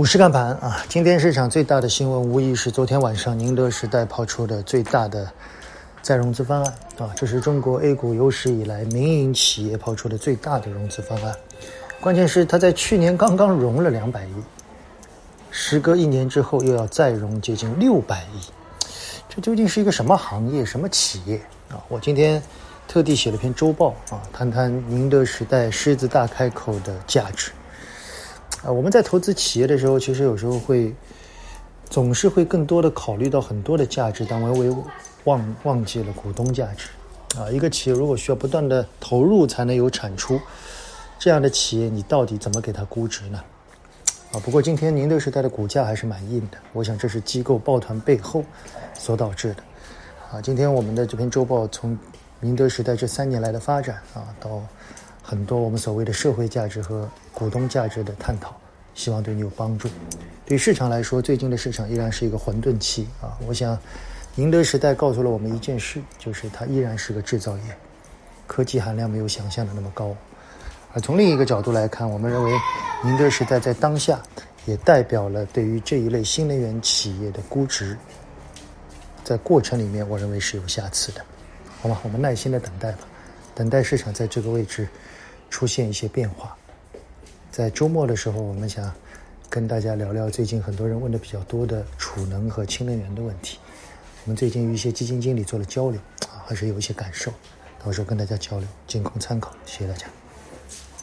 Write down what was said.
股市看盘啊，今天市场最大的新闻无疑是昨天晚上宁德时代抛出的最大的再融资方案啊，这是中国 A 股有史以来民营企业抛出的最大的融资方案。关键是他在去年刚刚融了两百亿，时隔一年之后又要再融接近六百亿，这究竟是一个什么行业、什么企业啊？我今天特地写了篇周报啊，谈谈宁德时代狮子大开口的价值。啊，我们在投资企业的时候，其实有时候会总是会更多的考虑到很多的价值，但唯唯忘忘记了股东价值。啊，一个企业如果需要不断的投入才能有产出，这样的企业你到底怎么给它估值呢？啊，不过今天宁德时代的股价还是蛮硬的，我想这是机构抱团背后所导致的。啊，今天我们的这篇周报从宁德时代这三年来的发展啊，到很多我们所谓的社会价值和股东价值的探讨，希望对你有帮助。对市场来说，最近的市场依然是一个混沌期啊。我想，宁德时代告诉了我们一件事，就是它依然是个制造业，科技含量没有想象的那么高。而从另一个角度来看，我们认为宁德时代在当下也代表了对于这一类新能源企业的估值，在过程里面，我认为是有瑕疵的。好吧？我们耐心的等待吧，等待市场在这个位置。出现一些变化，在周末的时候，我们想跟大家聊聊最近很多人问的比较多的储能和氢能源的问题。我们最近与一些基金经理做了交流，啊，还是有一些感受，到时候跟大家交流，仅供参考。谢谢大家。